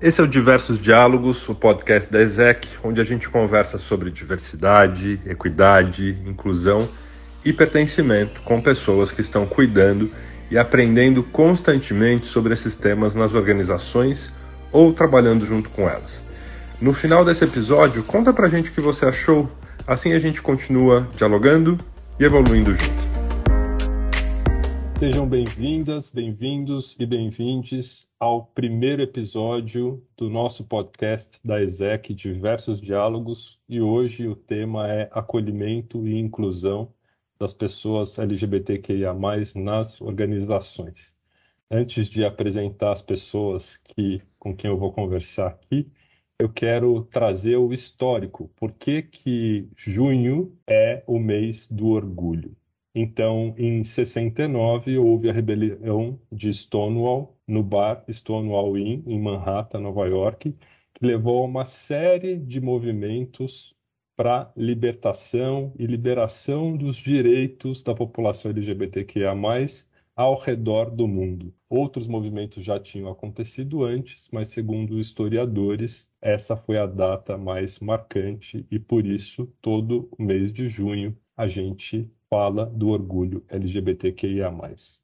Esse é o Diversos Diálogos, o podcast da ESEC, onde a gente conversa sobre diversidade, equidade, inclusão e pertencimento com pessoas que estão cuidando e aprendendo constantemente sobre esses temas nas organizações ou trabalhando junto com elas. No final desse episódio, conta pra gente o que você achou, assim a gente continua dialogando e evoluindo junto. Sejam bem-vindas, bem-vindos e bem-vindes ao primeiro episódio do nosso podcast da ESEC Diversos Diálogos e hoje o tema é acolhimento e inclusão das pessoas LGBTQIA+, nas organizações. Antes de apresentar as pessoas que, com quem eu vou conversar aqui, eu quero trazer o histórico. Por que, que junho é o mês do orgulho? Então, em 69, houve a rebelião de Stonewall no bar Stonewall Inn, em Manhattan, Nova York, que levou a uma série de movimentos para libertação e liberação dos direitos da população LGBTQIA+, ao redor do mundo. Outros movimentos já tinham acontecido antes, mas segundo historiadores, essa foi a data mais marcante e por isso todo mês de junho a gente fala do orgulho LGBTQIA+.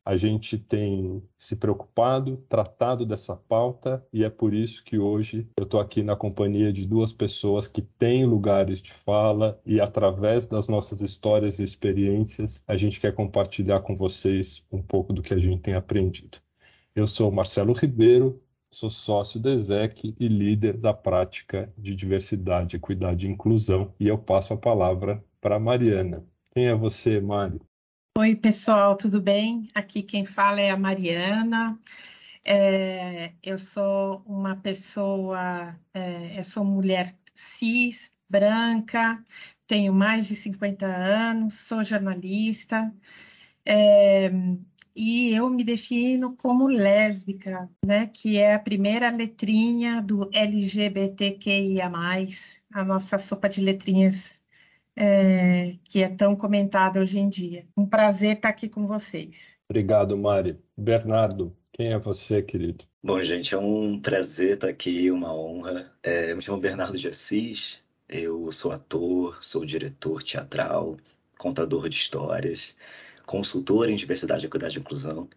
A gente tem se preocupado, tratado dessa pauta e é por isso que hoje eu estou aqui na companhia de duas pessoas que têm lugares de fala e através das nossas histórias e experiências a gente quer compartilhar com vocês um pouco do que a gente tem aprendido. Eu sou Marcelo Ribeiro, sou sócio do ESEC e líder da prática de diversidade, equidade e inclusão e eu passo a palavra para Mariana. Quem é você, Mari? Oi, pessoal, tudo bem? Aqui quem fala é a Mariana. É, eu sou uma pessoa, é, eu sou mulher cis, branca, tenho mais de 50 anos, sou jornalista. É, e eu me defino como lésbica, né, que é a primeira letrinha do LGBTQIA+, a nossa sopa de letrinhas é, que é tão comentada hoje em dia. Um prazer estar aqui com vocês. Obrigado, Mari. Bernardo, quem é você, querido? Bom, gente, é um prazer estar aqui, uma honra. É, eu me chamo Bernardo de Assis, eu sou ator, sou diretor teatral, contador de histórias, consultor em diversidade, equidade e inclusão.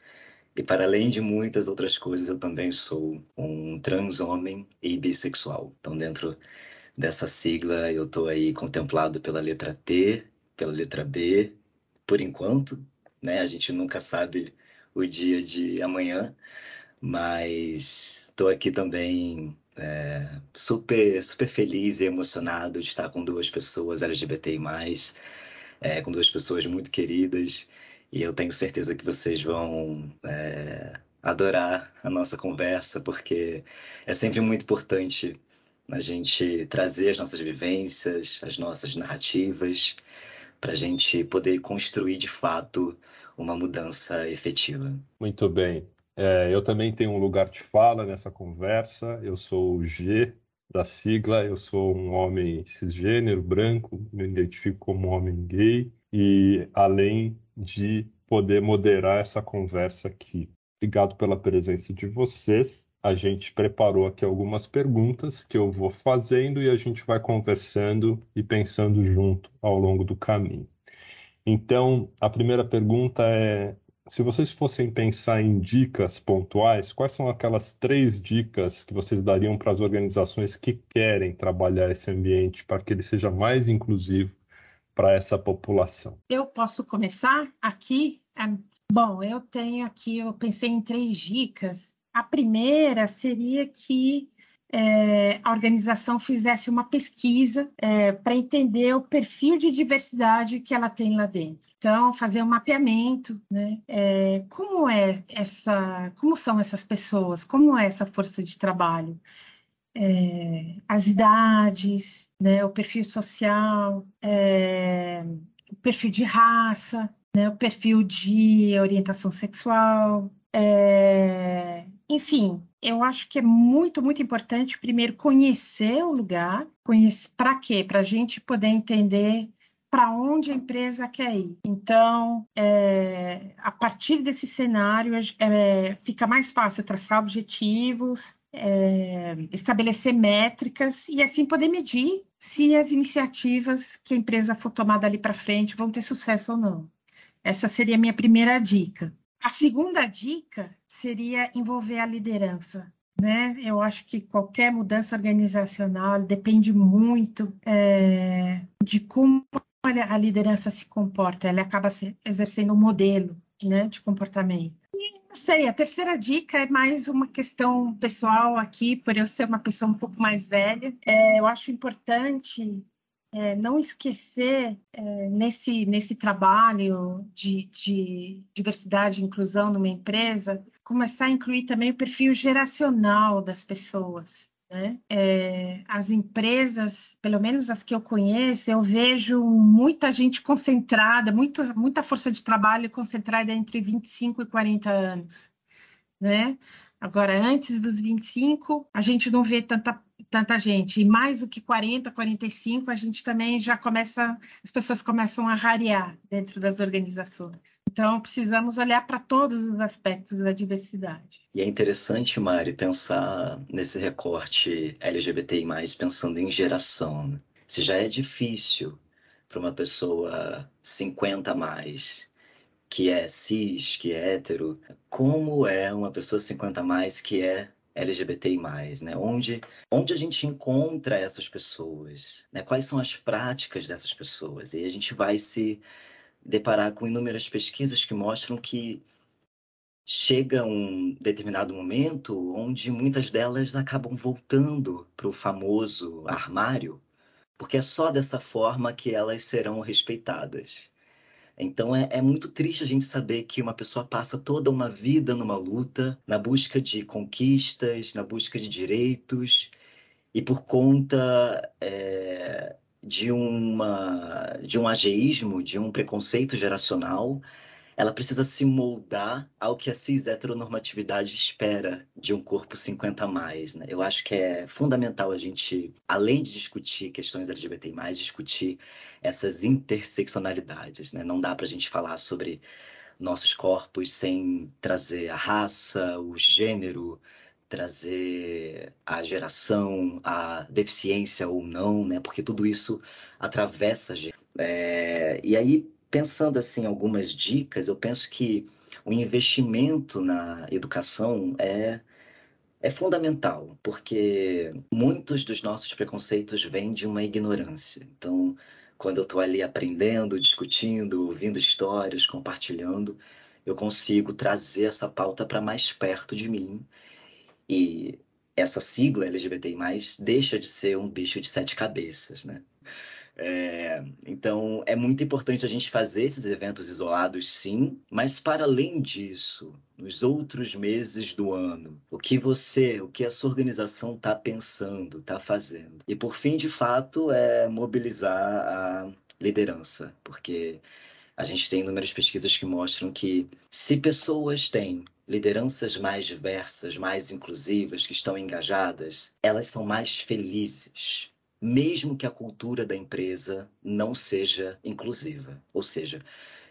E para além de muitas outras coisas, eu também sou um trans homem e bissexual. Então, dentro dessa sigla, eu estou aí contemplado pela letra T, pela letra B, por enquanto, né? A gente nunca sabe o dia de amanhã, mas estou aqui também é, super, super feliz e emocionado de estar com duas pessoas LGBTI+, é, com duas pessoas muito queridas, e eu tenho certeza que vocês vão é, adorar a nossa conversa, porque é sempre muito importante a gente trazer as nossas vivências, as nossas narrativas, para a gente poder construir de fato uma mudança efetiva. Muito bem. É, eu também tenho um lugar de fala nessa conversa. Eu sou o G da sigla, eu sou um homem cisgênero, branco, me identifico como homem gay e além de poder moderar essa conversa aqui. Obrigado pela presença de vocês a gente preparou aqui algumas perguntas que eu vou fazendo e a gente vai conversando e pensando junto ao longo do caminho. Então, a primeira pergunta é: se vocês fossem pensar em dicas pontuais, quais são aquelas três dicas que vocês dariam para as organizações que querem trabalhar esse ambiente para que ele seja mais inclusivo para essa população? Eu posso começar aqui? Bom, eu tenho aqui, eu pensei em três dicas a primeira seria que é, a organização fizesse uma pesquisa é, para entender o perfil de diversidade que ela tem lá dentro. Então, fazer um mapeamento, né? É, como é essa, como são essas pessoas, como é essa força de trabalho, é, as idades, né? O perfil social, é, o perfil de raça, né? O perfil de orientação sexual, é, enfim, eu acho que é muito, muito importante primeiro conhecer o lugar, conhecer para quê? Para a gente poder entender para onde a empresa quer ir. Então, é, a partir desse cenário, é, fica mais fácil traçar objetivos, é, estabelecer métricas e assim poder medir se as iniciativas que a empresa for tomada ali para frente vão ter sucesso ou não. Essa seria a minha primeira dica. A segunda dica seria envolver a liderança. Né? Eu acho que qualquer mudança organizacional depende muito é, de como a liderança se comporta. Ela acaba exercendo um modelo né, de comportamento. E, não sei, a terceira dica é mais uma questão pessoal aqui, por eu ser uma pessoa um pouco mais velha. É, eu acho importante é, não esquecer é, nesse, nesse trabalho de, de diversidade e inclusão numa empresa, começar a incluir também o perfil geracional das pessoas. Né? É, as empresas, pelo menos as que eu conheço, eu vejo muita gente concentrada, muito, muita força de trabalho concentrada entre 25 e 40 anos. Né? Agora, antes dos 25, a gente não vê tanta, tanta gente. E mais do que 40, 45, a gente também já começa, as pessoas começam a rarear dentro das organizações. Então, precisamos olhar para todos os aspectos da diversidade. E é interessante, Mari, pensar nesse recorte LGBTI, pensando em geração. Né? Se já é difícil para uma pessoa 50 a mais que é cis, que é hétero, como é uma pessoa 50 a mais que é LGBTI+, né? Onde, onde a gente encontra essas pessoas, né? Quais são as práticas dessas pessoas? E a gente vai se deparar com inúmeras pesquisas que mostram que chega um determinado momento onde muitas delas acabam voltando para o famoso armário, porque é só dessa forma que elas serão respeitadas. Então é, é, muito triste a gente saber que uma pessoa passa toda uma vida numa luta, na busca de conquistas, na busca de direitos, e por conta é, de, uma, de um ageísmo, de um preconceito geracional, ela precisa se moldar ao que a cis heteronormatividade espera de um corpo 50 a mais. Né? Eu acho que é fundamental a gente, além de discutir questões LGBT, discutir essas interseccionalidades. Né? Não dá para a gente falar sobre nossos corpos sem trazer a raça, o gênero, trazer a geração, a deficiência ou não, né? Porque tudo isso atravessa a gente. É... E aí pensando assim algumas dicas, eu penso que o investimento na educação é é fundamental, porque muitos dos nossos preconceitos vêm de uma ignorância. Então, quando eu estou ali aprendendo, discutindo, ouvindo histórias, compartilhando, eu consigo trazer essa pauta para mais perto de mim. E essa sigla LGBTI+, deixa de ser um bicho de sete cabeças, né? É, então, é muito importante a gente fazer esses eventos isolados, sim, mas para além disso, nos outros meses do ano, o que você, o que a sua organização está pensando, está fazendo. E por fim, de fato, é mobilizar a liderança, porque a gente tem inúmeras pesquisas que mostram que se pessoas têm lideranças mais diversas, mais inclusivas, que estão engajadas, elas são mais felizes mesmo que a cultura da empresa não seja inclusiva. Ou seja,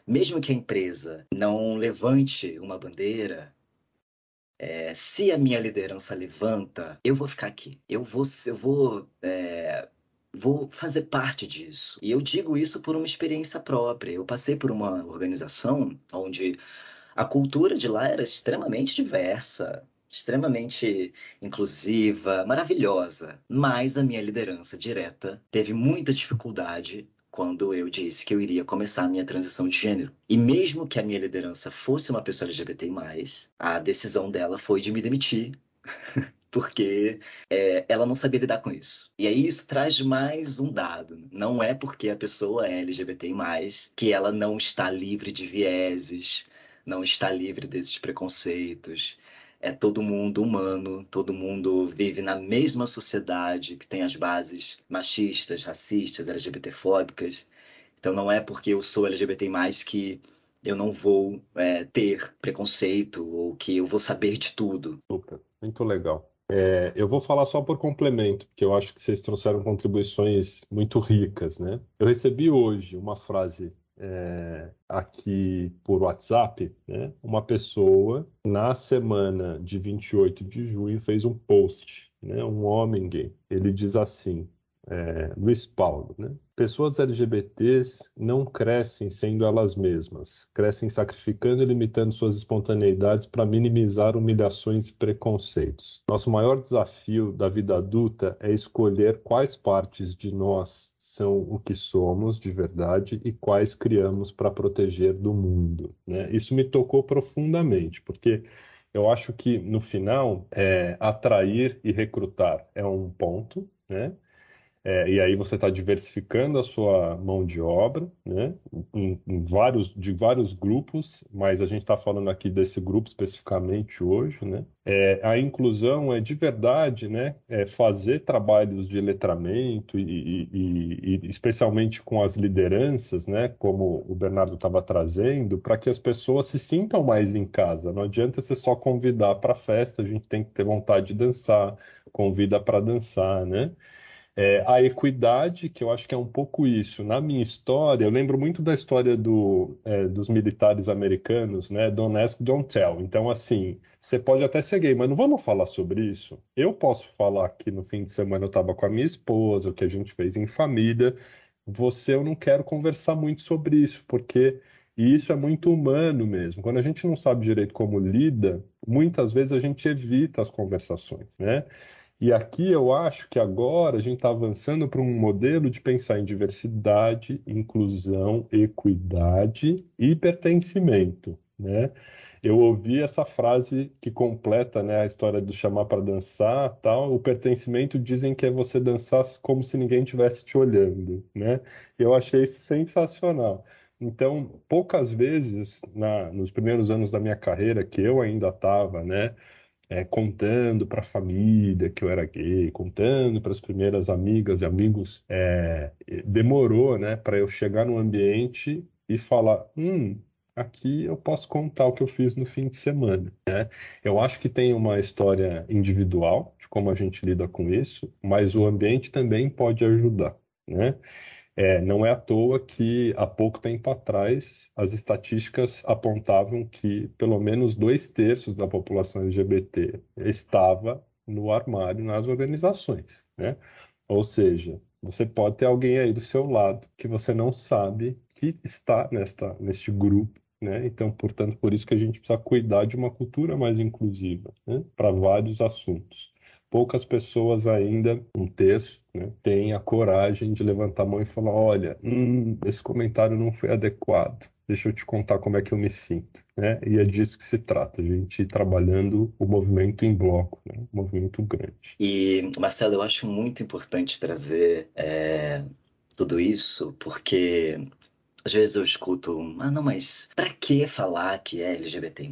mesmo que a empresa não levante uma bandeira, é, se a minha liderança levanta, eu vou ficar aqui. Eu vou, eu vou, é, vou fazer parte disso. E eu digo isso por uma experiência própria. Eu passei por uma organização onde a cultura de lá era extremamente diversa extremamente inclusiva, maravilhosa, mas a minha liderança direta teve muita dificuldade quando eu disse que eu iria começar a minha transição de gênero. E mesmo que a minha liderança fosse uma pessoa LGBT+, a decisão dela foi de me demitir. porque é, ela não sabia lidar com isso. E aí isso traz mais um dado. Não é porque a pessoa é LGBT+, que ela não está livre de vieses, não está livre desses preconceitos é todo mundo humano, todo mundo vive na mesma sociedade que tem as bases machistas, racistas, LGBTfóbicas. Então não é porque eu sou LGBT que eu não vou é, ter preconceito ou que eu vou saber de tudo. Super, muito legal. É, eu vou falar só por complemento, porque eu acho que vocês trouxeram contribuições muito ricas, né? Eu recebi hoje uma frase é, aqui por WhatsApp, né? Uma pessoa na semana de 28 de junho fez um post, né? Um homem gay. Ele diz assim: é, Luiz Paulo, né? Pessoas LGBTs não crescem sendo elas mesmas, crescem sacrificando e limitando suas espontaneidades para minimizar humilhações e preconceitos. Nosso maior desafio da vida adulta é escolher quais partes de nós são o que somos de verdade e quais criamos para proteger do mundo. Né? Isso me tocou profundamente, porque eu acho que no final é, atrair e recrutar é um ponto, né? É, e aí você está diversificando a sua mão de obra, né, em, em vários, de vários grupos, mas a gente está falando aqui desse grupo especificamente hoje, né. É, a inclusão é de verdade, né, é fazer trabalhos de letramento e, e, e especialmente com as lideranças, né, como o Bernardo estava trazendo, para que as pessoas se sintam mais em casa. Não adianta você só convidar para festa, a gente tem que ter vontade de dançar, convida para dançar, né. É, a equidade, que eu acho que é um pouco isso. Na minha história, eu lembro muito da história do, é, dos militares americanos, né? Don't ask, don't tell. Então, assim, você pode até ser gay, mas não vamos falar sobre isso. Eu posso falar que no fim de semana eu estava com a minha esposa, o que a gente fez em família. Você, eu não quero conversar muito sobre isso, porque isso é muito humano mesmo. Quando a gente não sabe direito como lida, muitas vezes a gente evita as conversações, né? E aqui eu acho que agora a gente está avançando para um modelo de pensar em diversidade, inclusão, equidade e pertencimento, né? Eu ouvi essa frase que completa, né, a história do chamar para dançar, tal. O pertencimento dizem que é você dançar como se ninguém estivesse te olhando, né? Eu achei isso sensacional. Então, poucas vezes na, nos primeiros anos da minha carreira que eu ainda estava, né, é, contando para a família que eu era gay, contando para as primeiras amigas e amigos, é, demorou, né, para eu chegar no ambiente e falar, hum, aqui eu posso contar o que eu fiz no fim de semana. Né? Eu acho que tem uma história individual de como a gente lida com isso, mas o ambiente também pode ajudar. Né? É, não é à toa que há pouco tempo atrás as estatísticas apontavam que pelo menos dois terços da população LGBT estava no armário nas organizações, né? Ou seja, você pode ter alguém aí do seu lado que você não sabe que está nesta, neste grupo, né? Então, portanto, por isso que a gente precisa cuidar de uma cultura mais inclusiva, né? Para vários assuntos poucas pessoas ainda, um terço, né, têm a coragem de levantar a mão e falar: olha, hum, esse comentário não foi adequado. Deixa eu te contar como é que eu me sinto. Né? E é disso que se trata, a gente ir trabalhando o movimento em bloco, né? um movimento grande. E, Marcelo, eu acho muito importante trazer é, tudo isso, porque às vezes eu escuto, ah, não, mas pra que falar que é LGBT+,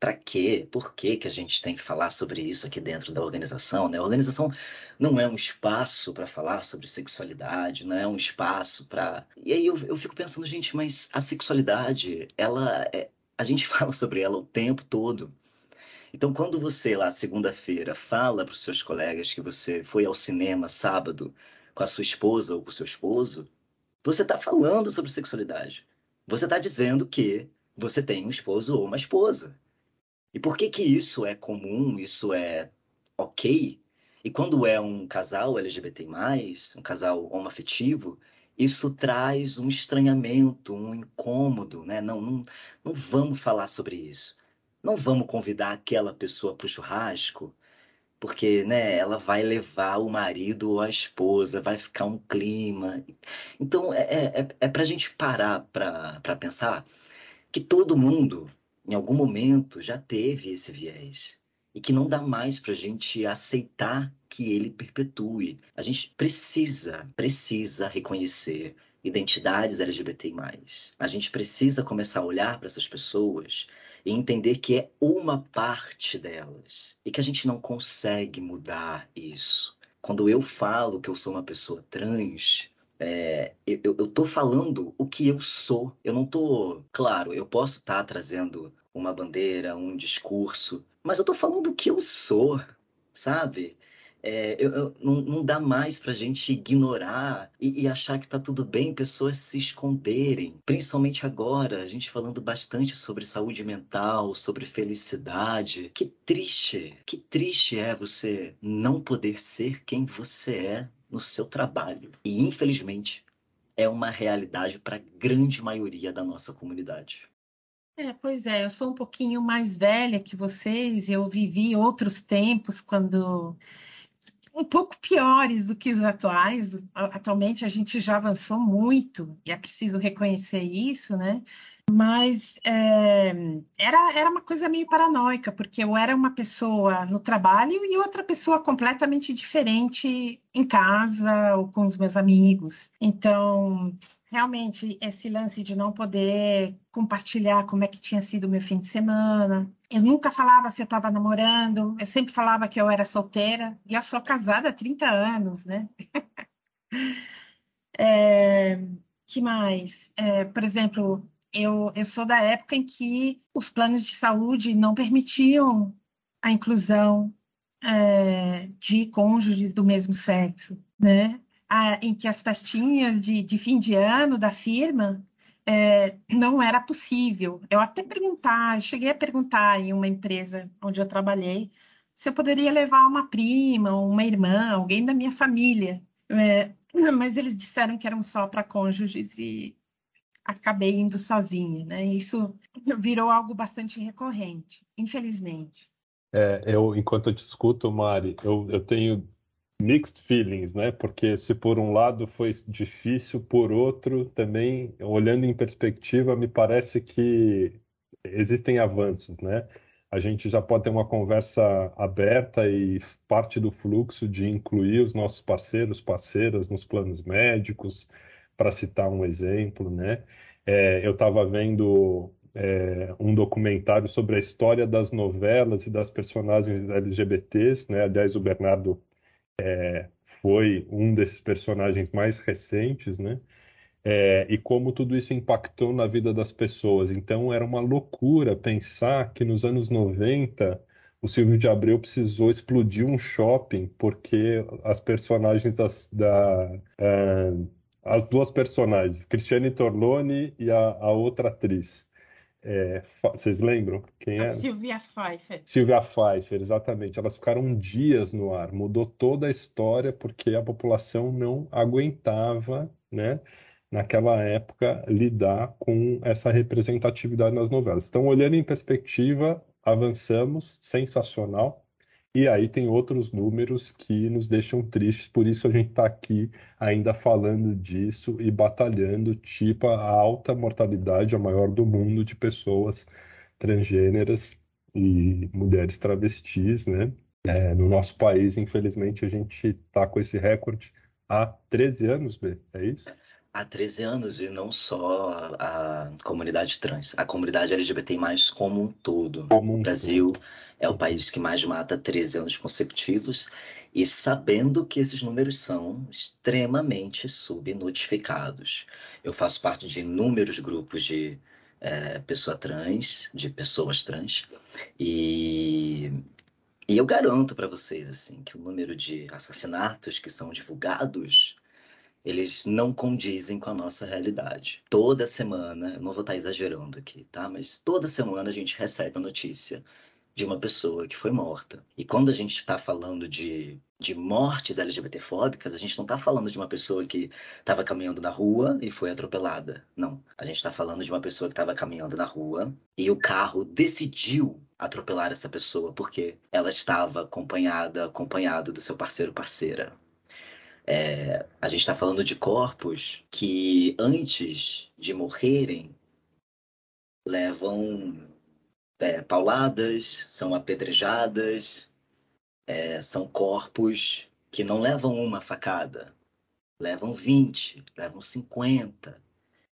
pra quê? Por que que a gente tem que falar sobre isso aqui dentro da organização, né? A organização não é um espaço para falar sobre sexualidade, não é um espaço para... E aí eu, eu fico pensando, gente, mas a sexualidade, ela é... a gente fala sobre ela o tempo todo. Então, quando você lá, segunda-feira, fala para os seus colegas que você foi ao cinema sábado com a sua esposa ou com o seu esposo, você está falando sobre sexualidade. Você está dizendo que você tem um esposo ou uma esposa. E por que que isso é comum, isso é ok? E quando é um casal LGBT+, um casal homoafetivo, isso traz um estranhamento, um incômodo, né? Não, não, não vamos falar sobre isso. Não vamos convidar aquela pessoa para o churrasco porque né, ela vai levar o marido ou a esposa, vai ficar um clima. Então é, é, é, é para a gente parar para pensar que todo mundo, em algum momento, já teve esse viés e que não dá mais para a gente aceitar que ele perpetue. A gente precisa, precisa reconhecer identidades LGBT+. A gente precisa começar a olhar para essas pessoas e entender que é uma parte delas e que a gente não consegue mudar isso. Quando eu falo que eu sou uma pessoa trans, é, eu, eu tô falando o que eu sou. Eu não tô. Claro, eu posso estar tá trazendo uma bandeira, um discurso, mas eu tô falando o que eu sou sabe? É, eu, eu, não, não, dá mais para a gente ignorar e, e, achar que está tudo bem pessoas se esconderem. Principalmente agora, a gente falando bastante sobre saúde mental, sobre felicidade. Que triste, que triste é você não poder ser quem você é no seu trabalho. E infelizmente é uma realidade para a grande maioria da nossa comunidade. É, pois é, eu sou um pouquinho mais velha que vocês, eu vivi outros tempos quando um pouco piores do que os atuais. Atualmente a gente já avançou muito e é preciso reconhecer isso, né? Mas é, era, era uma coisa meio paranoica, porque eu era uma pessoa no trabalho e outra pessoa completamente diferente em casa ou com os meus amigos. Então, realmente, esse lance de não poder compartilhar como é que tinha sido o meu fim de semana. Eu nunca falava se eu estava namorando, eu sempre falava que eu era solteira, e eu sou casada há 30 anos, né? é, que mais? É, por exemplo, eu, eu sou da época em que os planos de saúde não permitiam a inclusão é, de cônjuges do mesmo sexo, né? Em que as festinhas de, de, fim de ano da firma é, não era possível. Eu até perguntar, cheguei a perguntar em uma empresa onde eu trabalhei se eu poderia levar uma prima, uma irmã, alguém da minha família. É, mas eles disseram que eram só para cônjuges e acabei indo sozinha, né? Isso virou algo bastante recorrente, infelizmente. É, eu, enquanto eu te escuto, Mari, eu, eu tenho mixed feelings, né? Porque se por um lado foi difícil, por outro também, olhando em perspectiva, me parece que existem avanços, né? A gente já pode ter uma conversa aberta e parte do fluxo de incluir os nossos parceiros, parceiras nos planos médicos, para citar um exemplo, né? É, eu estava vendo é, um documentário sobre a história das novelas e das personagens LGBTs, né? Aliás, o Bernardo é, foi um desses personagens mais recentes, né? É, e como tudo isso impactou na vida das pessoas. Então era uma loucura pensar que nos anos 90 o Silvio de Abreu precisou explodir um shopping porque as personagens das, da, uh, as duas personagens, Cristiane Torlone e a, a outra atriz, é, vocês lembram quem é? Silvia Pfeiffer. Silvia Pfeiffer, exatamente. Elas ficaram dias no ar, mudou toda a história porque a população não aguentava, né, naquela época, lidar com essa representatividade nas novelas. Então, olhando em perspectiva, avançamos, sensacional. E aí tem outros números que nos deixam tristes, por isso a gente está aqui ainda falando disso e batalhando, tipo a alta mortalidade, a maior do mundo, de pessoas transgêneras e mulheres travestis, né? É, no nosso país, infelizmente, a gente está com esse recorde há 13 anos, B, é isso? Há 13 anos, e não só a, a comunidade trans, a comunidade LGBT+, como um todo. Como um Brasil... Todo é o país que mais mata 13 anos consecutivos, e sabendo que esses números são extremamente subnotificados. Eu faço parte de inúmeros grupos de é, pessoa trans, de pessoas trans, e, e eu garanto para vocês assim que o número de assassinatos que são divulgados eles não condizem com a nossa realidade. Toda semana, não vou estar exagerando aqui, tá? Mas toda semana a gente recebe a notícia de uma pessoa que foi morta. E quando a gente está falando de, de mortes LGBTfóbicas, a gente não está falando de uma pessoa que estava caminhando na rua e foi atropelada. Não. A gente está falando de uma pessoa que estava caminhando na rua e o carro decidiu atropelar essa pessoa porque ela estava acompanhada, acompanhado do seu parceiro parceira. É, a gente está falando de corpos que antes de morrerem levam é, pauladas, são apedrejadas, é, são corpos que não levam uma facada, levam 20, levam 50.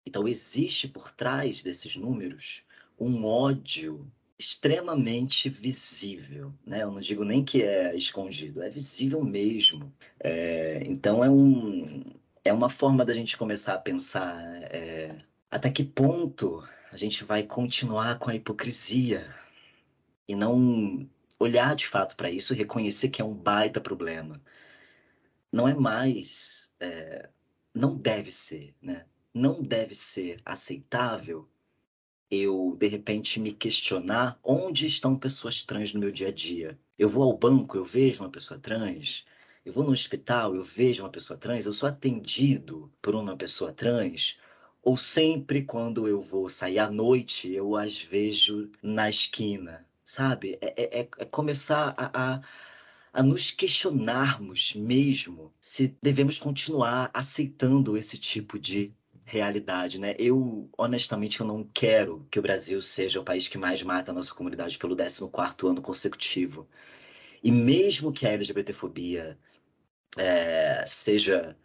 Então existe por trás desses números um ódio extremamente visível, né? Eu não digo nem que é escondido, é visível mesmo. É, então é um é uma forma da gente começar a pensar é, até que ponto a gente vai continuar com a hipocrisia e não olhar de fato para isso reconhecer que é um baita problema. Não é mais, é, não deve ser, né? Não deve ser aceitável eu, de repente, me questionar onde estão pessoas trans no meu dia a dia. Eu vou ao banco, eu vejo uma pessoa trans. Eu vou no hospital, eu vejo uma pessoa trans. Eu sou atendido por uma pessoa trans. Ou sempre quando eu vou sair à noite, eu as vejo na esquina, sabe? É, é, é começar a, a, a nos questionarmos mesmo se devemos continuar aceitando esse tipo de realidade, né? Eu, honestamente, eu não quero que o Brasil seja o país que mais mata a nossa comunidade pelo 14º ano consecutivo. E mesmo que a LGBTfobia é, seja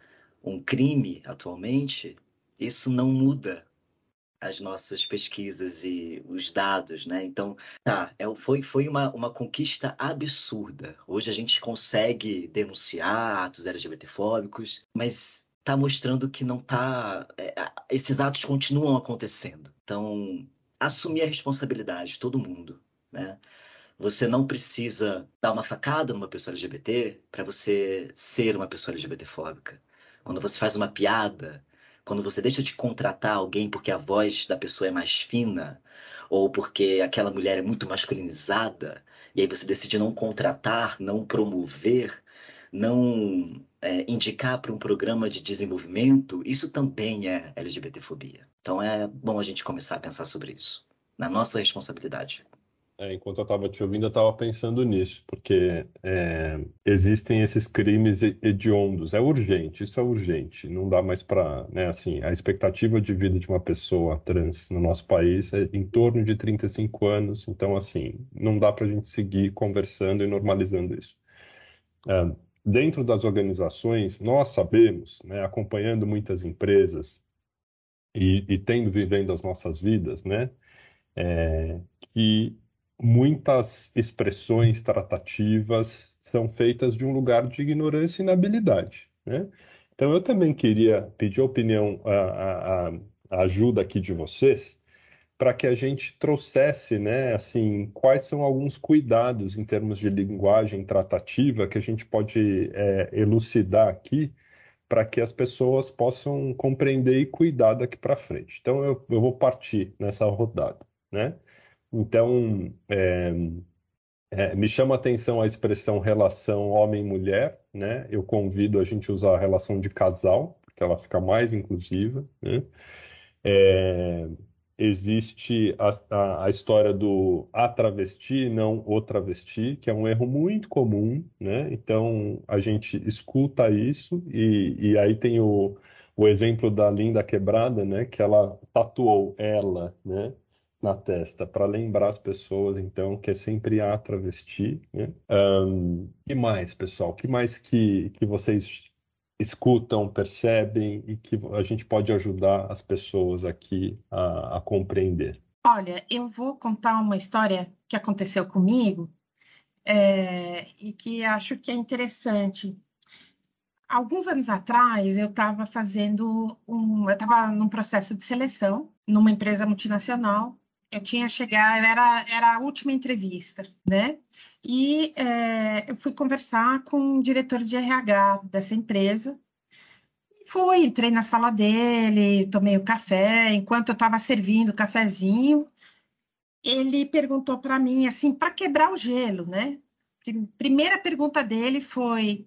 um crime atualmente, isso não muda as nossas pesquisas e os dados, né? Então, tá, é, foi, foi uma, uma conquista absurda. Hoje a gente consegue denunciar atos LGBTfóbicos, mas está mostrando que não está. É, esses atos continuam acontecendo. Então, assumir a responsabilidade, todo mundo, né? Você não precisa dar uma facada numa pessoa LGBT para você ser uma pessoa LGBTfóbica. Quando você faz uma piada, quando você deixa de contratar alguém porque a voz da pessoa é mais fina, ou porque aquela mulher é muito masculinizada, e aí você decide não contratar, não promover, não é, indicar para um programa de desenvolvimento, isso também é LGBTfobia. Então é bom a gente começar a pensar sobre isso, na nossa responsabilidade. É, enquanto eu estava te ouvindo, eu estava pensando nisso, porque é, existem esses crimes hediondos. É urgente, isso é urgente. Não dá mais para. Né, assim, a expectativa de vida de uma pessoa trans no nosso país é em torno de 35 anos. Então, assim, não dá para a gente seguir conversando e normalizando isso. É, dentro das organizações, nós sabemos, né, acompanhando muitas empresas e, e, tendo vivendo as nossas vidas, né, é, que muitas expressões tratativas são feitas de um lugar de ignorância e inabilidade. Né? Então, eu também queria pedir a opinião, a, a, a ajuda aqui de vocês, para que a gente trouxesse, né, assim, quais são alguns cuidados em termos de linguagem tratativa que a gente pode é, elucidar aqui para que as pessoas possam compreender e cuidar daqui para frente. Então, eu, eu, vou partir nessa rodada, né? Então, é, é, me chama a atenção a expressão relação homem-mulher, né? Eu convido a gente a usar a relação de casal, porque ela fica mais inclusiva, né? É, existe a, a, a, história do a travesti, não o travesti, que é um erro muito comum, né? Então a gente escuta isso e, e aí tem o, o exemplo da Linda Quebrada, né? Que ela tatuou ela, né? Na testa para lembrar as pessoas, então, que é sempre a travesti. Né? Um, que mais, pessoal? Que mais que, que vocês escutam, percebem e que a gente pode ajudar as pessoas aqui a, a compreender? Olha, eu vou contar uma história que aconteceu comigo é, e que acho que é interessante. Alguns anos atrás, eu estava fazendo um, eu estava num processo de seleção numa empresa multinacional eu tinha chegado, era, era a última entrevista, né? E é, eu fui conversar com o diretor de RH dessa empresa. Fui, entrei na sala dele, tomei o café. Enquanto eu estava servindo o cafezinho, ele perguntou para mim, assim, para quebrar o gelo, né? Primeira pergunta dele foi: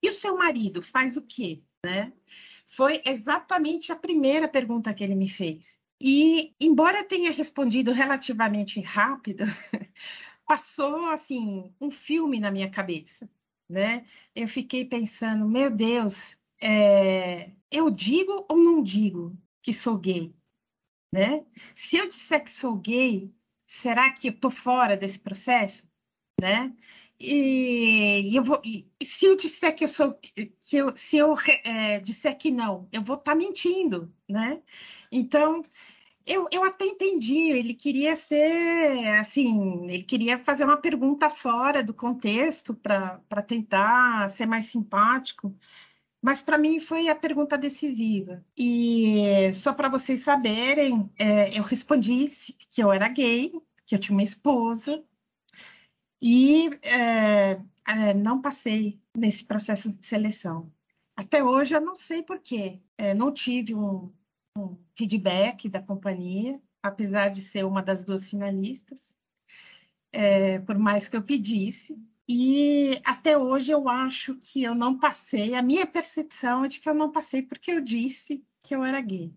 e o seu marido faz o quê? Né? Foi exatamente a primeira pergunta que ele me fez. E, embora tenha respondido relativamente rápido, passou assim um filme na minha cabeça, né? Eu fiquei pensando, meu Deus, é, eu digo ou não digo que sou gay, né? Se eu disser que sou gay, será que eu tô fora desse processo, né? E, eu vou, e se eu disser que eu sou, que eu, se eu é, disser que não, eu vou estar tá mentindo, né? Então, eu, eu até entendi, ele queria ser, assim, ele queria fazer uma pergunta fora do contexto para tentar ser mais simpático, mas para mim foi a pergunta decisiva. E só para vocês saberem, é, eu respondi que eu era gay, que eu tinha uma esposa, e é, é, não passei nesse processo de seleção. Até hoje eu não sei por quê. É, não tive um, um, feedback da companhia, apesar de ser uma das duas finalistas, é, por mais que eu pedisse. E até hoje eu acho que eu não passei. A minha percepção é de que eu não passei porque eu disse que eu era gay.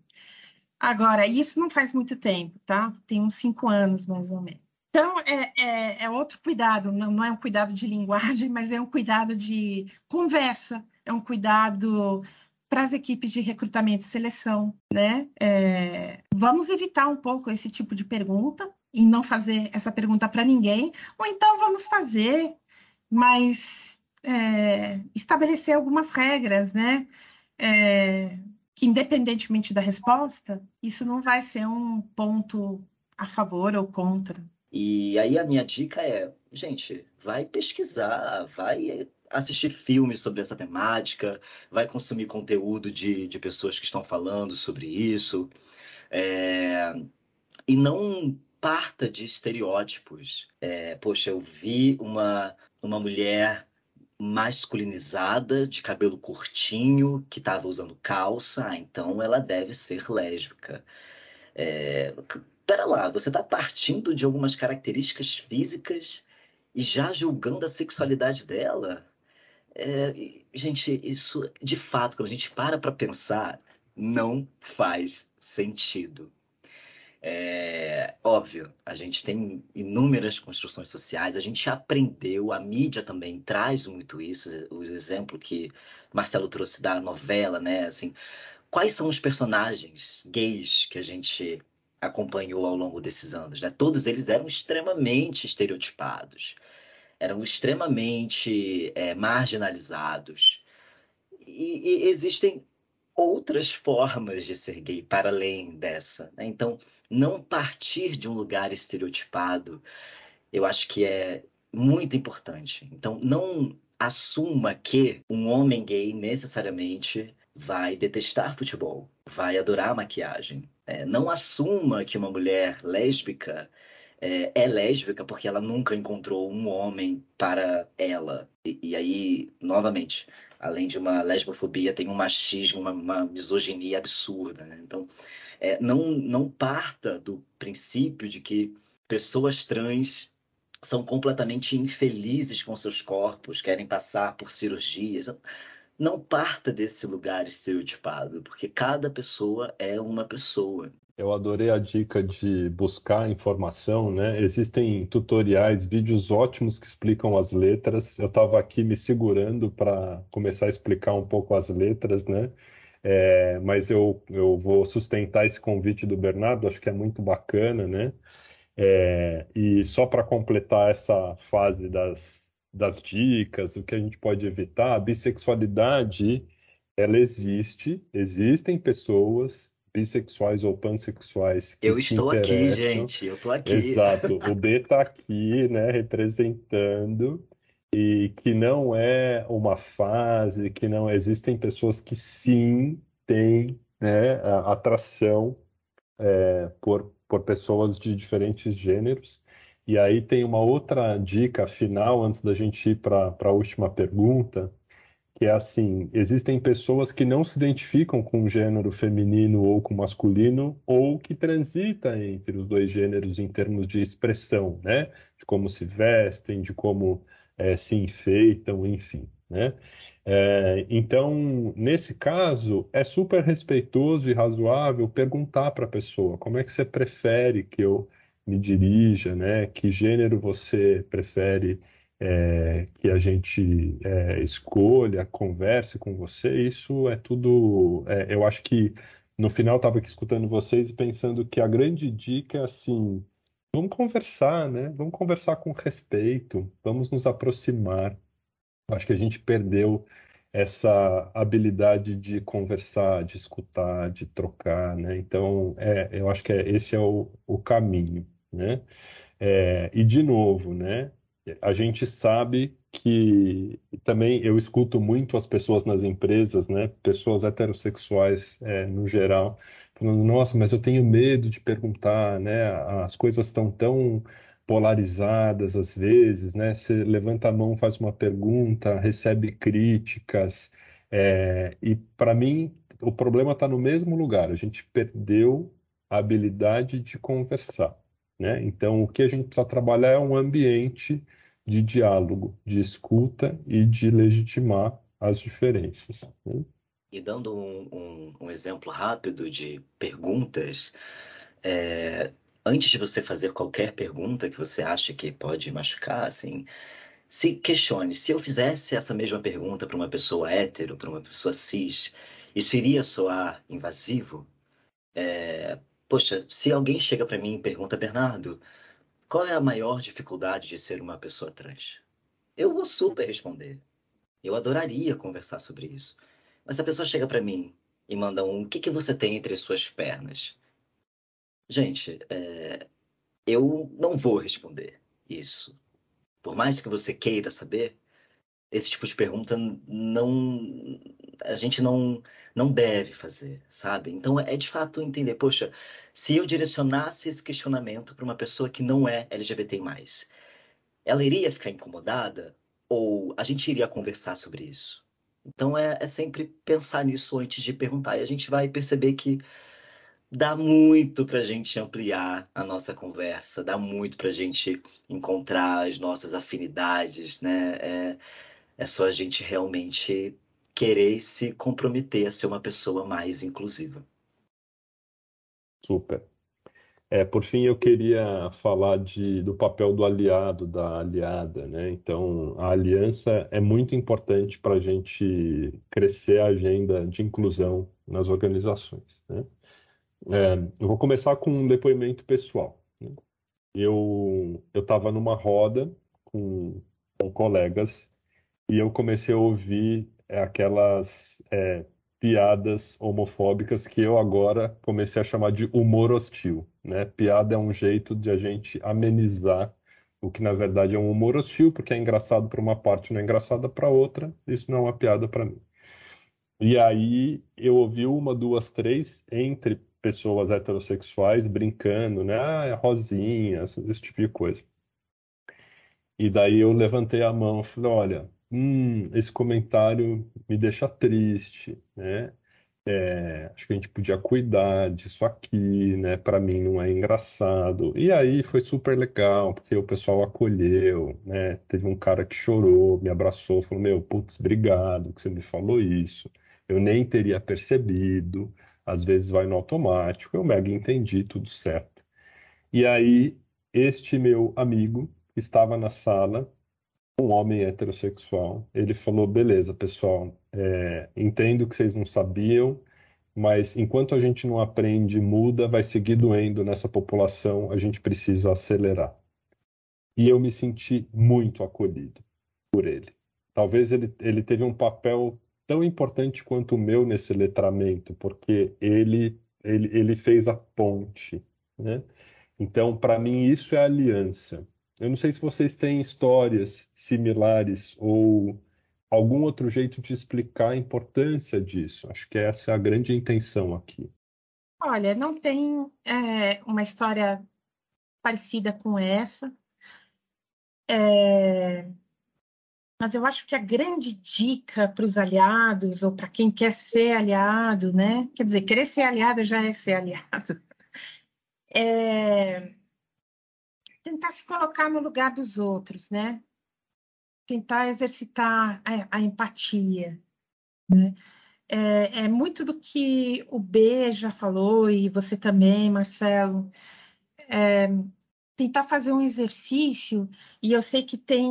Agora, isso não faz muito tempo, tá? Tem uns cinco anos mais ou menos. Então, é, é, é, outro cuidado, não, não, é um cuidado de linguagem, mas é um cuidado de conversa, é um cuidado para as equipes de recrutamento e seleção, né? É, vamos evitar um pouco esse tipo de pergunta e não fazer essa pergunta para ninguém, ou então vamos fazer, mas é, estabelecer algumas regras, né? É, que independentemente da resposta, isso não vai ser um ponto a favor ou contra. E aí a minha dica é, gente, vai pesquisar, vai assistir filmes sobre essa temática, vai consumir conteúdo de, de pessoas que estão falando sobre isso. É... E não parta de estereótipos. É, poxa, eu vi uma, uma mulher masculinizada, de cabelo curtinho, que estava usando calça, ah, então ela deve ser lésbica. É, pera lá, você está partindo de algumas características físicas e já julgando a sexualidade dela? É, gente, isso de fato, quando a gente para para pensar, não faz sentido. É, óbvio, a gente tem inúmeras construções sociais, a gente aprendeu, a mídia também traz muito isso, o exemplo que Marcelo trouxe da novela, né? Assim, quais são os personagens gays que a gente acompanhou ao longo desses anos. Né? Todos eles eram extremamente estereotipados, eram extremamente é, marginalizados. E, e, existem outras formas de ser gay para além dessa. Né? Então, não partir de um lugar estereotipado, eu acho que é muito importante. Então, não assuma que um homem gay necessariamente vai detestar futebol, vai adorar maquiagem. É, não assuma que uma mulher lésbica é, é, lésbica porque ela nunca encontrou um homem para ela. E, e aí, novamente, além de uma lesbofobia, tem um machismo, uma, uma misoginia absurda. Né? Então, é, não, não parta do princípio de que pessoas trans são completamente infelizes com seus corpos, querem passar por cirurgias não parta desse lugar estereotipado, porque cada pessoa é uma pessoa. Eu adorei a dica de buscar informação, né? Existem tutoriais, vídeos ótimos que explicam as letras. Eu estava aqui me segurando para começar a explicar um pouco as letras, né? É, mas eu, eu vou sustentar esse convite do Bernardo, acho que é muito bacana, né? É, e só para completar essa fase das, das dicas, o que a gente pode evitar, a bissexualidade, ela existe, existem pessoas bissexuais ou pansexuais que Eu estou aqui, gente, eu estou aqui. Exato, o B está aqui, né, representando, e que não é uma fase, que não existem pessoas que sim têm né, atração é, por, por pessoas de diferentes gêneros, e aí tem uma outra dica final, antes da gente ir para a última pergunta, que é assim: existem pessoas que não se identificam com o gênero feminino ou com masculino, ou que transitam entre os dois gêneros em termos de expressão, né? De como se vestem, de como é, se enfeitam, enfim, né? É, então, nesse caso, é super respeitoso e razoável perguntar para a pessoa como é que você prefere que eu me dirija, né? Que gênero você prefere é, que a gente é, escolha, converse com você? Isso é tudo. É, eu acho que no final estava aqui escutando vocês e pensando que a grande dica é assim: vamos conversar, né? Vamos conversar com respeito, vamos nos aproximar. Acho que a gente perdeu essa habilidade de conversar, de escutar, de trocar, né? Então, é, eu acho que é, esse é o, o caminho né? É, e de novo, né? A gente sabe que também eu escuto muito as pessoas nas empresas, né? Pessoas heterossexuais é, no geral, falando: Nossa, mas eu tenho medo de perguntar, né? As coisas estão tão polarizadas às vezes, né? Você levanta a mão, faz uma pergunta, recebe críticas, é, e para mim o problema está no mesmo lugar. A gente perdeu a habilidade de conversar, né? Então o que a gente precisa trabalhar é um ambiente de diálogo, de escuta e de legitimar as diferenças. Né? E dando um, um, um, exemplo rápido de perguntas, é, antes de você fazer qualquer pergunta que você acha que pode machucar, assim, se questione, se eu fizesse essa mesma pergunta para uma pessoa hétero, para uma pessoa cis, isso iria soar invasivo? É, poxa, se alguém chega para mim e pergunta, Bernardo, qual é a maior dificuldade de ser uma pessoa trans? Eu vou super responder. Eu adoraria conversar sobre isso. Mas se a pessoa chega para mim e manda um, o que, que você tem entre as suas pernas? Gente, é, eu não vou responder isso. Por mais que você queira saber, esse tipo de pergunta não a gente não não deve fazer, sabe? Então é de fato entender, poxa, se eu direcionasse esse questionamento para uma pessoa que não é LGBT+, ela iria ficar incomodada ou a gente iria conversar sobre isso? Então é, é sempre pensar nisso antes de perguntar e a gente vai perceber que dá muito para a gente ampliar a nossa conversa, dá muito para a gente encontrar as nossas afinidades, né? É, é só a gente realmente querer se comprometer a ser uma pessoa mais inclusiva. Super. É, por fim, eu queria falar de, do papel do aliado, da aliada, né? Então, a aliança é muito importante para a gente crescer a agenda de inclusão nas organizações, né? É, eu vou começar com um depoimento pessoal. Né? Eu estava numa roda com, com, colegas e eu comecei a ouvir é, aquelas é, piadas homofóbicas que eu agora comecei a chamar de humor hostil. Né? Piada é um jeito de a gente amenizar o que na verdade é um humor hostil, porque é engraçado para uma parte, não é engraçado para outra. Isso não é uma piada para mim. E aí eu ouvi uma, duas, três entre pessoas heterossexuais brincando, né? Ah, é rosinha, esse tipo de coisa. E daí eu levantei a mão e falei, olha, hum, esse comentário me deixa triste, né? É, acho que a gente podia cuidar disso aqui, né? Para mim não é engraçado. E aí foi super legal, porque o pessoal acolheu, né? Teve um cara que chorou, me abraçou, falou: Meu, putz, obrigado que você me falou isso. Eu nem teria percebido às vezes vai no automático, eu mega entendi, tudo certo. E aí, este meu amigo estava na sala, um homem heterossexual, ele falou: beleza, pessoal, é, entendo que vocês não sabiam, mas enquanto a gente não aprende, muda, vai seguir doendo nessa população, a gente precisa acelerar. E eu me senti muito acolhido por ele. Talvez ele, ele teve um papel tão importante quanto o meu nesse letramento, porque ele, ele, ele fez a ponte. Né? Então, para mim, isso é aliança. Eu não sei se vocês têm histórias similares ou algum outro jeito de explicar a importância disso. Acho que essa é a grande intenção aqui. Olha, não tem é, uma história parecida com essa. É, mas eu acho que a grande dica para os aliados, ou para quem quer ser aliado, né? Quer dizer, querer ser aliado já é ser aliado. É tentar se colocar no lugar dos outros, né? Tentar exercitar a, a empatia, né? É, é, muito do que o B já falou, e você também, Marcelo. É, tentar fazer um exercício, e eu sei que tem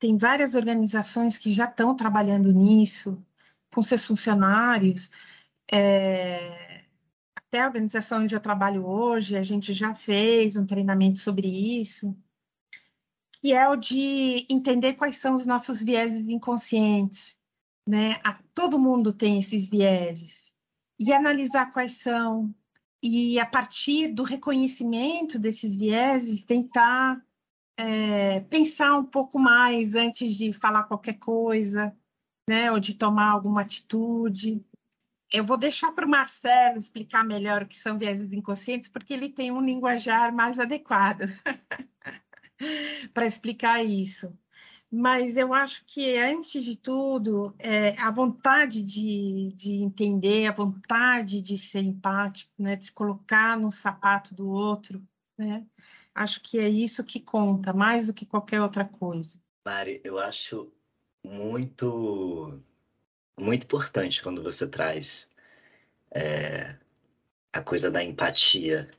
tem várias organizações que já estão trabalhando nisso, com seus funcionários. É, até a organização onde eu trabalho hoje, a gente já fez um treinamento sobre isso, que é o de entender quais são os nossos vieses inconscientes. Né? Todo mundo tem esses vieses. E analisar quais são, e a partir do reconhecimento desses vieses, tentar é, pensar um pouco mais antes de falar qualquer coisa, né, ou de tomar alguma atitude. Eu vou deixar para o Marcelo explicar melhor o que são vieses inconscientes, porque ele tem um linguajar mais adequado para explicar isso. Mas eu acho que, antes de tudo, é, a vontade de, de entender, a vontade de ser empático, né, de se colocar no sapato do outro, né, acho que é isso que conta, mais do que qualquer outra coisa. Mari, eu acho muito muito importante quando você traz é, a coisa da empatia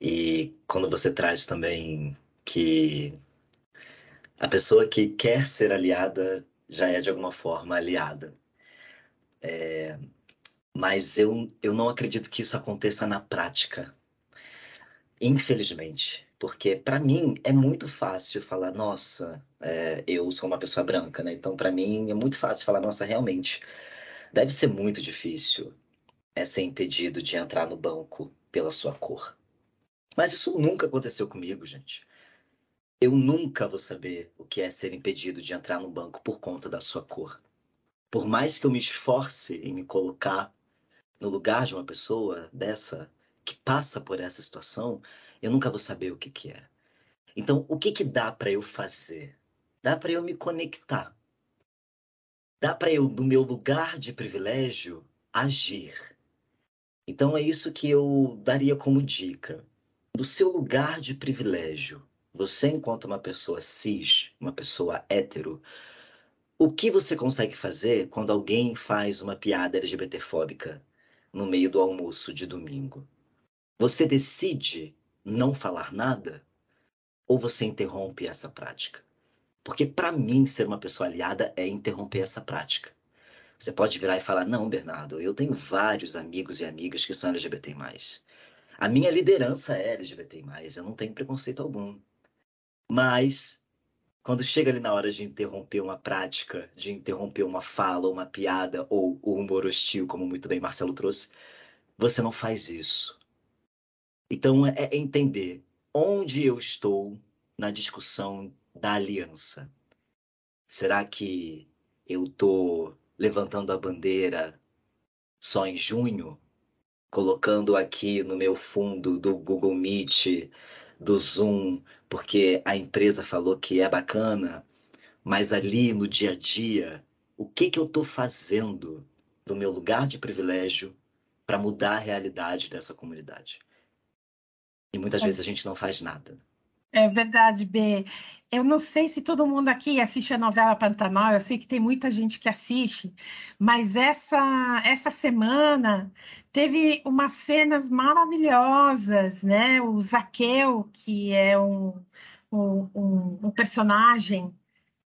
e quando você traz também que a pessoa que quer ser aliada já é de alguma forma aliada. É, mas eu, eu não acredito que isso aconteça na prática. Infelizmente. Porque para mim é muito fácil falar, nossa, é, eu sou uma pessoa branca, né? Então para mim é muito fácil falar, nossa, realmente deve ser muito difícil é, ser impedido de entrar no banco pela sua cor. Mas isso nunca aconteceu comigo, gente. Eu nunca vou saber o que é ser impedido de entrar no banco por conta da sua cor. Por mais que eu me esforce em me colocar no lugar de uma pessoa dessa que passa por essa situação, eu nunca vou saber o que, que é. Então, o que, que dá para eu fazer? Dá para eu me conectar. Dá para eu, do meu lugar de privilégio, agir. Então, é isso que eu daria como dica. Do seu lugar de privilégio, você, enquanto uma pessoa cis, uma pessoa hétero, o que você consegue fazer quando alguém faz uma piada LGBTfóbica no meio do almoço de domingo? Você decide não falar nada ou você interrompe essa prática? Porque para mim ser uma pessoa aliada é interromper essa prática. Você pode virar e falar: "Não, Bernardo, eu tenho vários amigos e amigas que são LGBT+. A minha liderança é LGBT+, eu não tenho preconceito algum. Mas quando chega ali na hora de interromper uma prática, de interromper uma fala, uma piada ou o humor hostil, como muito bem Marcelo trouxe, você não faz isso. Então é, é entender onde eu estou na discussão da aliança. Será que eu estou levantando a bandeira só em junho, colocando aqui no meu fundo do Google Meet, do Zoom, porque a empresa falou que é bacana, mas ali no dia a dia, o que, que eu estou fazendo do meu lugar de privilégio para mudar a realidade dessa comunidade? E muitas é. vezes a gente não faz nada. É verdade, B. Eu não sei se todo mundo aqui assiste a novela Pantanal, eu sei que tem muita gente que assiste, mas essa, essa semana teve umas cenas maravilhosas, né? O Zaqueu, que é um, um, um, personagem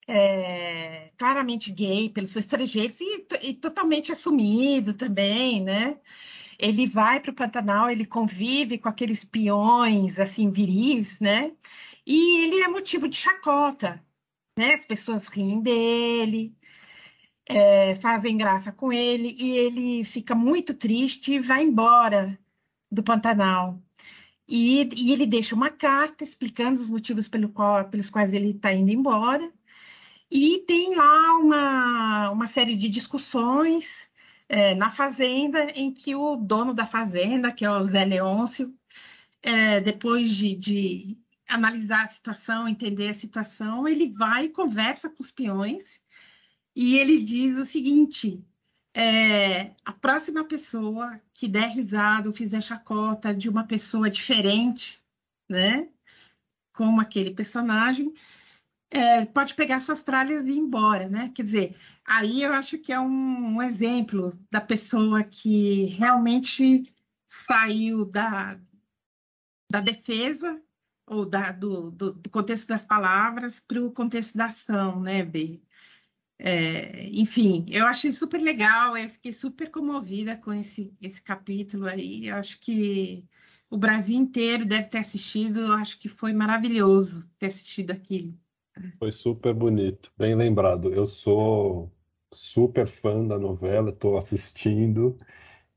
é, claramente gay pelos seus trejeitos e, e totalmente assumido também, né? Ele vai para o Pantanal, ele convive com aqueles peões assim viris, né? E ele é motivo de chacota, né? As pessoas riem dele, é, fazem graça com ele e ele fica muito triste e vai embora do Pantanal. E, e ele deixa uma carta explicando os motivos pelo qual, pelos quais ele está indo embora. E tem lá uma, uma série de discussões é, na fazenda, em que o dono da fazenda, que é o Zé Leôncio, é, depois de, de, analisar a situação, entender a situação, ele vai e conversa com os peões e ele diz o seguinte: é, a próxima pessoa que der risada ou fizer chacota de uma pessoa diferente, né, como aquele personagem, é, pode pegar suas tralhas e ir embora, né? Quer dizer, aí eu acho que é um, um exemplo da pessoa que realmente saiu da, da defesa ou da, do, do, do, contexto das palavras para o contexto da ação, né, B? É, enfim, eu achei super legal, eu fiquei super comovida com esse, esse capítulo aí. Eu acho que o Brasil inteiro deve ter assistido, eu acho que foi maravilhoso ter assistido aquilo. Foi super bonito, bem lembrado. Eu sou super fã da novela, estou assistindo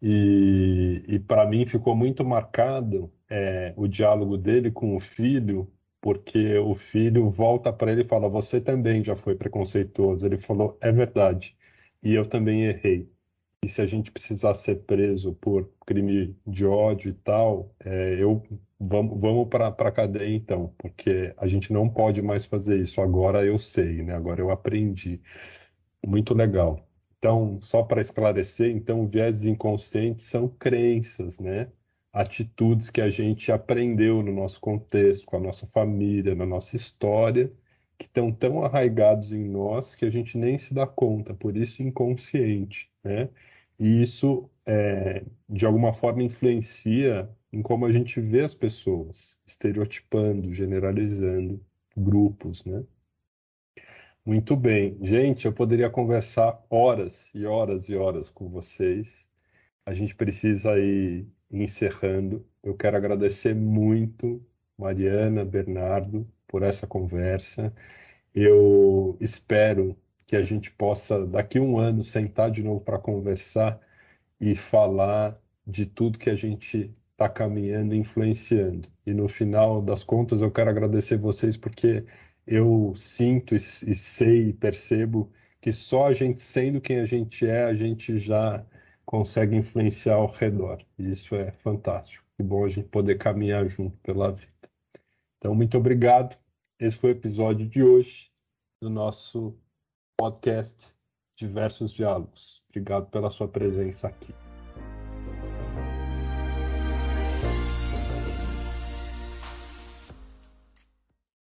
e, e para mim ficou muito marcado é, o diálogo dele com o filho, porque o filho volta para ele e fala: Você também já foi preconceituoso. Ele falou: É verdade, e eu também errei. e se a gente precisar ser preso por crime de ódio e tal, é, eu vamos, vamos para a cadeia então, porque a gente não pode mais fazer isso. Agora eu sei, né? Agora eu aprendi. Muito legal. Então, só para esclarecer, então, viés inconscientes são crenças, né? Atitudes que a gente aprendeu no nosso contexto, com a nossa família, na nossa história, que estão tão arraigados em nós que a gente nem se dá conta, por isso inconsciente, né? E isso, é, de alguma forma, influencia em como a gente vê as pessoas, estereotipando, generalizando grupos, né? Muito bem. Gente, eu poderia conversar horas e horas e horas com vocês. A gente precisa ir encerrando. Eu quero agradecer muito, Mariana, Bernardo, por essa conversa. Eu espero que a gente possa, daqui a um ano, sentar de novo para conversar e falar de tudo que a gente está caminhando influenciando. E no final das contas, eu quero agradecer vocês porque eu sinto e, e sei e percebo que só a gente sendo quem a gente é, a gente já consegue influenciar ao redor. E isso é fantástico. Que bom a gente poder caminhar junto pela vida. Então, muito obrigado. Esse foi o episódio de hoje do nosso podcast Diversos Diálogos. Obrigado pela sua presença aqui.